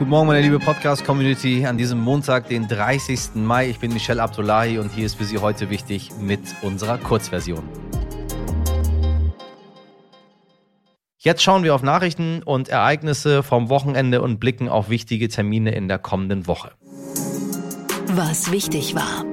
Guten Morgen, meine liebe Podcast-Community. An diesem Montag, den 30. Mai. Ich bin Michelle Abdullahi und hier ist für Sie heute wichtig mit unserer Kurzversion. Jetzt schauen wir auf Nachrichten und Ereignisse vom Wochenende und blicken auf wichtige Termine in der kommenden Woche. Was wichtig war.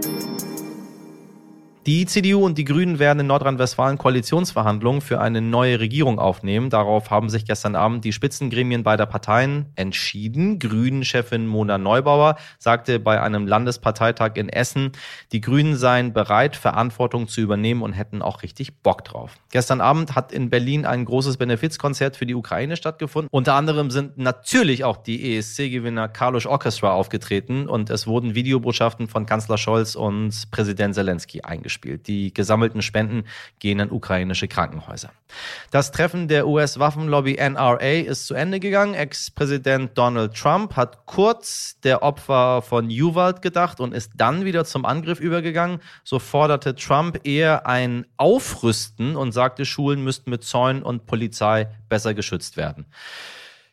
Die CDU und die Grünen werden in Nordrhein-Westfalen Koalitionsverhandlungen für eine neue Regierung aufnehmen. Darauf haben sich gestern Abend die Spitzengremien beider Parteien entschieden. Grünen-Chefin Mona Neubauer sagte bei einem Landesparteitag in Essen, die Grünen seien bereit, Verantwortung zu übernehmen und hätten auch richtig Bock drauf. Gestern Abend hat in Berlin ein großes Benefizkonzert für die Ukraine stattgefunden. Unter anderem sind natürlich auch die ESC-Gewinner Carlos Orchestra aufgetreten und es wurden Videobotschaften von Kanzler Scholz und Präsident Zelensky eingespielt gespielt. Die gesammelten Spenden gehen an ukrainische Krankenhäuser. Das Treffen der US-Waffenlobby NRA ist zu Ende gegangen. Ex-Präsident Donald Trump hat kurz der Opfer von Uvalde gedacht und ist dann wieder zum Angriff übergegangen. So forderte Trump eher ein Aufrüsten und sagte, Schulen müssten mit Zäunen und Polizei besser geschützt werden.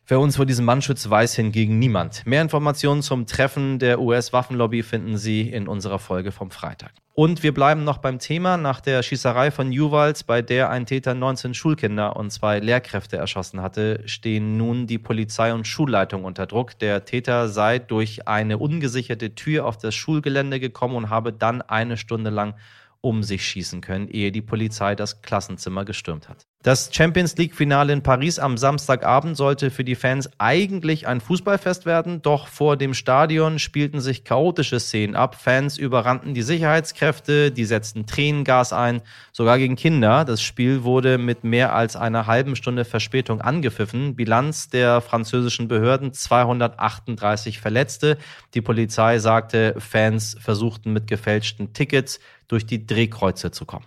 Wer uns vor diesem Mann schützt, weiß hingegen niemand. Mehr Informationen zum Treffen der US-Waffenlobby finden Sie in unserer Folge vom Freitag. Und wir bleiben noch beim Thema. Nach der Schießerei von Juwals, bei der ein Täter 19 Schulkinder und zwei Lehrkräfte erschossen hatte, stehen nun die Polizei und Schulleitung unter Druck. Der Täter sei durch eine ungesicherte Tür auf das Schulgelände gekommen und habe dann eine Stunde lang um sich schießen können, ehe die Polizei das Klassenzimmer gestürmt hat. Das Champions League-Finale in Paris am Samstagabend sollte für die Fans eigentlich ein Fußballfest werden, doch vor dem Stadion spielten sich chaotische Szenen ab. Fans überrannten die Sicherheitskräfte, die setzten Tränengas ein, sogar gegen Kinder. Das Spiel wurde mit mehr als einer halben Stunde Verspätung angepfiffen. Bilanz der französischen Behörden 238 Verletzte. Die Polizei sagte, Fans versuchten mit gefälschten Tickets durch die Drehkreuze zu kommen.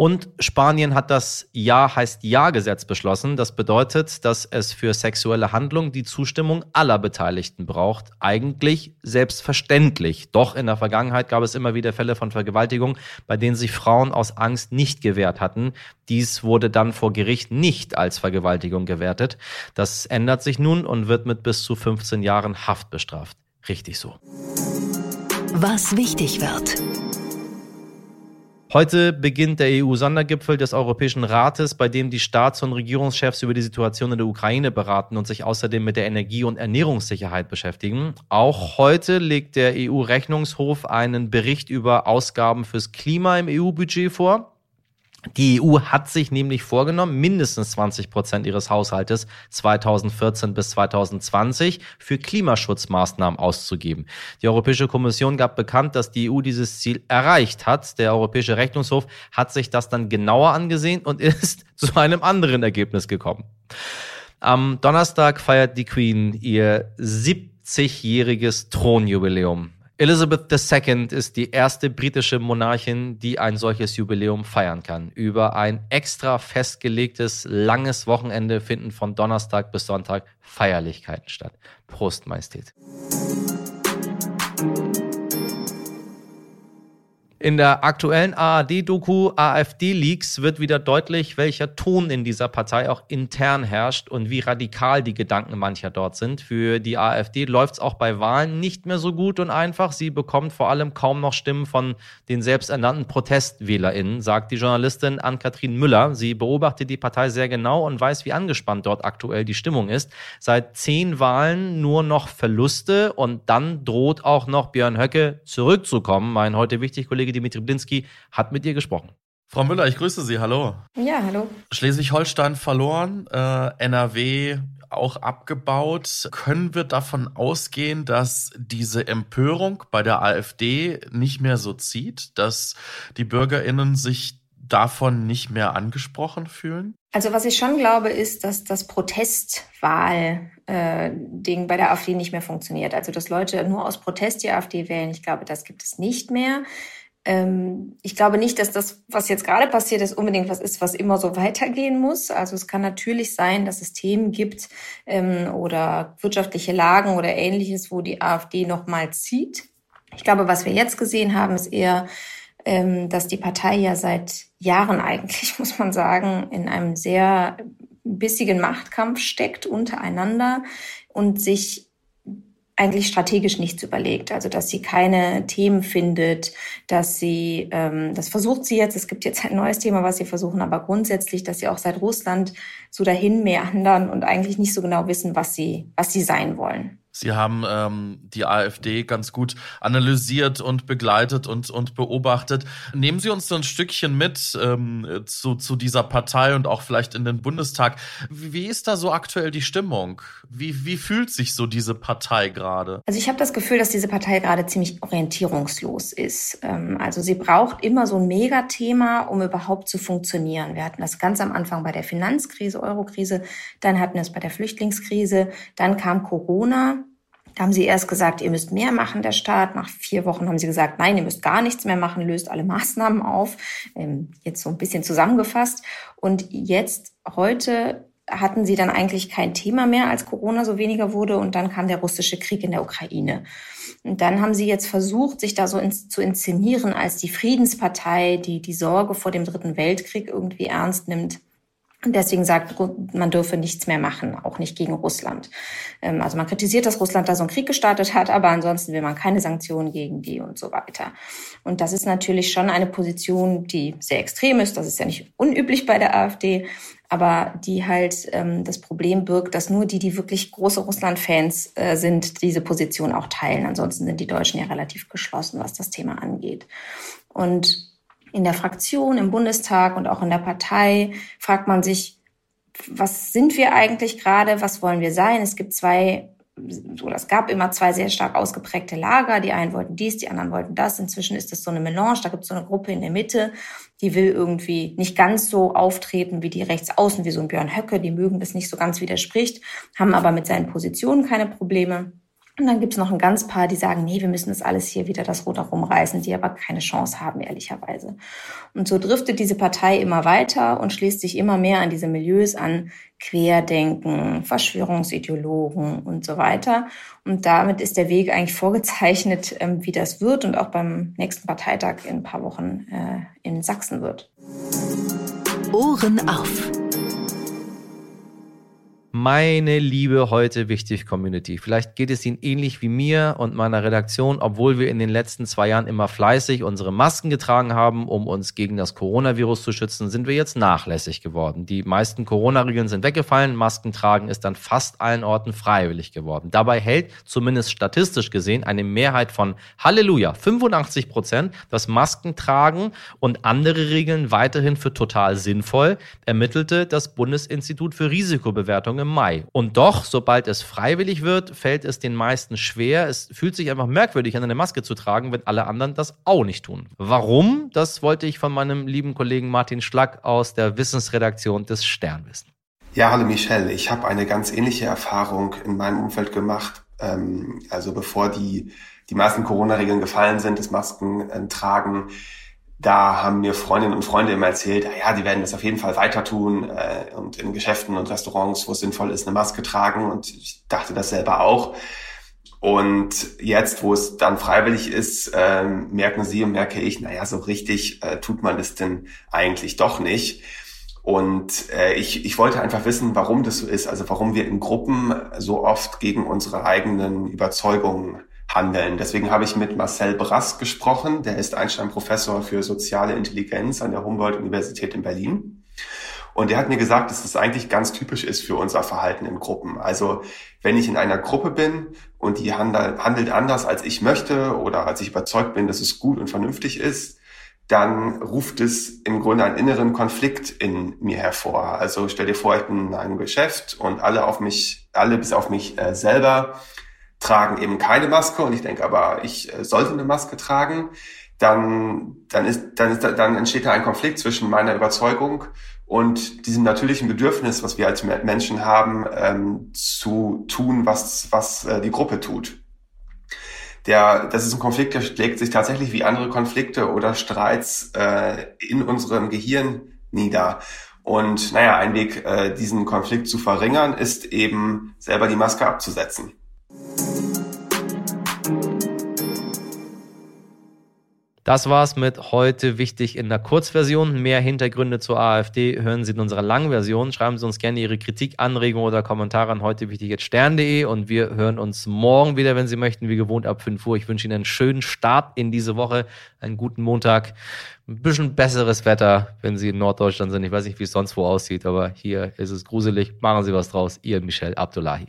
Und Spanien hat das Ja heißt Ja-Gesetz beschlossen. Das bedeutet, dass es für sexuelle Handlungen die Zustimmung aller Beteiligten braucht. Eigentlich selbstverständlich. Doch in der Vergangenheit gab es immer wieder Fälle von Vergewaltigung, bei denen sich Frauen aus Angst nicht gewehrt hatten. Dies wurde dann vor Gericht nicht als Vergewaltigung gewertet. Das ändert sich nun und wird mit bis zu 15 Jahren Haft bestraft. Richtig so. Was wichtig wird. Heute beginnt der EU-Sondergipfel des Europäischen Rates, bei dem die Staats- und Regierungschefs über die Situation in der Ukraine beraten und sich außerdem mit der Energie- und Ernährungssicherheit beschäftigen. Auch heute legt der EU-Rechnungshof einen Bericht über Ausgaben fürs Klima im EU-Budget vor. Die EU hat sich nämlich vorgenommen, mindestens 20 Prozent ihres Haushaltes 2014 bis 2020 für Klimaschutzmaßnahmen auszugeben. Die Europäische Kommission gab bekannt, dass die EU dieses Ziel erreicht hat. Der Europäische Rechnungshof hat sich das dann genauer angesehen und ist zu einem anderen Ergebnis gekommen. Am Donnerstag feiert die Queen ihr 70-jähriges Thronjubiläum. Elizabeth II ist die erste britische Monarchin, die ein solches Jubiläum feiern kann. Über ein extra festgelegtes langes Wochenende finden von Donnerstag bis Sonntag Feierlichkeiten statt. Prost, Majestät. In der aktuellen ARD-Doku AfD-Leaks wird wieder deutlich, welcher Ton in dieser Partei auch intern herrscht und wie radikal die Gedanken mancher dort sind. Für die AfD läuft es auch bei Wahlen nicht mehr so gut und einfach. Sie bekommt vor allem kaum noch Stimmen von den selbsternannten ProtestwählerInnen, sagt die Journalistin Ann-Kathrin Müller. Sie beobachtet die Partei sehr genau und weiß, wie angespannt dort aktuell die Stimmung ist. Seit zehn Wahlen nur noch Verluste und dann droht auch noch Björn Höcke zurückzukommen. Mein heute wichtig Kollege Kollege Dimitri Blinski hat mit ihr gesprochen. Frau Müller, ich grüße Sie. Hallo. Ja, hallo. Schleswig-Holstein verloren, äh, NRW auch abgebaut. Können wir davon ausgehen, dass diese Empörung bei der AfD nicht mehr so zieht, dass die Bürgerinnen sich davon nicht mehr angesprochen fühlen? Also was ich schon glaube, ist, dass das Protestwahl äh, bei der AfD nicht mehr funktioniert. Also dass Leute nur aus Protest die AfD wählen, ich glaube, das gibt es nicht mehr. Ähm, ich glaube nicht, dass das, was jetzt gerade passiert ist, unbedingt was ist, was immer so weitergehen muss. Also es kann natürlich sein, dass es Themen gibt ähm, oder wirtschaftliche Lagen oder ähnliches, wo die AfD nochmal zieht. Ich glaube, was wir jetzt gesehen haben, ist eher ähm, dass die Partei ja seit Jahren eigentlich, muss man sagen, in einem sehr bissigen Machtkampf steckt untereinander und sich eigentlich strategisch nichts überlegt. Also dass sie keine Themen findet, dass sie, ähm, das versucht sie jetzt, es gibt jetzt ein neues Thema, was sie versuchen, aber grundsätzlich, dass sie auch seit Russland so dahin meandern und eigentlich nicht so genau wissen, was sie, was sie sein wollen. Sie haben ähm, die AfD ganz gut analysiert und begleitet und, und beobachtet. Nehmen Sie uns so ein Stückchen mit ähm, zu, zu dieser Partei und auch vielleicht in den Bundestag. Wie, wie ist da so aktuell die Stimmung? Wie, wie fühlt sich so diese Partei gerade? Also ich habe das Gefühl, dass diese Partei gerade ziemlich orientierungslos ist. Ähm, also sie braucht immer so ein Megathema, um überhaupt zu funktionieren. Wir hatten das ganz am Anfang bei der Finanzkrise, Eurokrise, dann hatten wir es bei der Flüchtlingskrise, dann kam Corona da haben sie erst gesagt, ihr müsst mehr machen, der Staat. Nach vier Wochen haben sie gesagt, nein, ihr müsst gar nichts mehr machen, löst alle Maßnahmen auf. Ähm, jetzt so ein bisschen zusammengefasst. Und jetzt, heute, hatten sie dann eigentlich kein Thema mehr, als Corona so weniger wurde. Und dann kam der russische Krieg in der Ukraine. Und dann haben sie jetzt versucht, sich da so ins, zu inszenieren als die Friedenspartei, die die Sorge vor dem Dritten Weltkrieg irgendwie ernst nimmt. Und deswegen sagt, man dürfe nichts mehr machen, auch nicht gegen Russland. Ähm, also man kritisiert, dass Russland da so einen Krieg gestartet hat, aber ansonsten will man keine Sanktionen gegen die und so weiter. Und das ist natürlich schon eine Position, die sehr extrem ist. Das ist ja nicht unüblich bei der AfD, aber die halt ähm, das Problem birgt, dass nur die, die wirklich große Russland-Fans äh, sind, diese Position auch teilen. Ansonsten sind die Deutschen ja relativ geschlossen, was das Thema angeht. Und in der Fraktion, im Bundestag und auch in der Partei fragt man sich, was sind wir eigentlich gerade, was wollen wir sein? Es gibt zwei, oder es gab immer zwei sehr stark ausgeprägte Lager. Die einen wollten dies, die anderen wollten das. Inzwischen ist es so eine Melange, da gibt es so eine Gruppe in der Mitte, die will irgendwie nicht ganz so auftreten wie die Rechtsaußen, wie so ein Björn Höcke, die mögen das nicht so ganz widerspricht, haben aber mit seinen Positionen keine Probleme. Und dann gibt's noch ein ganz paar, die sagen, nee, wir müssen das alles hier wieder das Ruder rumreißen, die aber keine Chance haben, ehrlicherweise. Und so driftet diese Partei immer weiter und schließt sich immer mehr an diese Milieus an, Querdenken, Verschwörungsideologen und so weiter. Und damit ist der Weg eigentlich vorgezeichnet, ähm, wie das wird und auch beim nächsten Parteitag in ein paar Wochen äh, in Sachsen wird. Ohren auf. Meine liebe heute wichtig Community, vielleicht geht es Ihnen ähnlich wie mir und meiner Redaktion, obwohl wir in den letzten zwei Jahren immer fleißig unsere Masken getragen haben, um uns gegen das Coronavirus zu schützen, sind wir jetzt nachlässig geworden. Die meisten Corona-Regeln sind weggefallen, Masken tragen ist an fast allen Orten freiwillig geworden. Dabei hält zumindest statistisch gesehen eine Mehrheit von Halleluja 85 Prozent das Maskentragen und andere Regeln weiterhin für total sinnvoll, ermittelte das Bundesinstitut für Risikobewertung im Mai. Und doch, sobald es freiwillig wird, fällt es den meisten schwer. Es fühlt sich einfach merkwürdig an, eine Maske zu tragen, wenn alle anderen das auch nicht tun. Warum? Das wollte ich von meinem lieben Kollegen Martin Schlack aus der Wissensredaktion des Stern wissen. Ja, hallo Michelle. Ich habe eine ganz ähnliche Erfahrung in meinem Umfeld gemacht. Ähm, also bevor die, die meisten Corona-Regeln gefallen sind, das Maskentragen, da haben mir Freundinnen und Freunde immer erzählt, ja, die werden das auf jeden Fall weiter tun äh, und in Geschäften und Restaurants, wo es sinnvoll ist, eine Maske tragen. Und ich dachte das selber auch. Und jetzt, wo es dann freiwillig ist, äh, merken Sie und merke ich, naja, so richtig äh, tut man das denn eigentlich doch nicht. Und äh, ich, ich wollte einfach wissen, warum das so ist, also warum wir in Gruppen so oft gegen unsere eigenen Überzeugungen handeln. Deswegen habe ich mit Marcel Brass gesprochen. Der ist Einstein-Professor für soziale Intelligenz an der Humboldt-Universität in Berlin. Und er hat mir gesagt, dass das eigentlich ganz typisch ist für unser Verhalten in Gruppen. Also wenn ich in einer Gruppe bin und die handelt anders, als ich möchte oder als ich überzeugt bin, dass es gut und vernünftig ist, dann ruft es im Grunde einen inneren Konflikt in mir hervor. Also stell dir vor, ich bin in einem Geschäft und alle auf mich, alle bis auf mich äh, selber tragen eben keine Maske und ich denke aber, ich äh, sollte eine Maske tragen, dann, dann, ist, dann, ist, dann entsteht da ein Konflikt zwischen meiner Überzeugung und diesem natürlichen Bedürfnis, was wir als Menschen haben, ähm, zu tun, was, was äh, die Gruppe tut. Der, das ist ein Konflikt, der schlägt sich tatsächlich wie andere Konflikte oder Streits äh, in unserem Gehirn nieder. Und naja, ein Weg, äh, diesen Konflikt zu verringern, ist eben selber die Maske abzusetzen. Das war's mit heute wichtig in der Kurzversion. Mehr Hintergründe zur AfD hören Sie in unserer Langversion. Schreiben Sie uns gerne Ihre Kritik, Anregungen oder Kommentare an heute wichtig jetzt stern.de und wir hören uns morgen wieder, wenn Sie möchten, wie gewohnt ab 5 Uhr. Ich wünsche Ihnen einen schönen Start in diese Woche, einen guten Montag, ein bisschen besseres Wetter, wenn Sie in Norddeutschland sind. Ich weiß nicht, wie es sonst wo aussieht, aber hier ist es gruselig. Machen Sie was draus. Ihr Michel Abdullahi.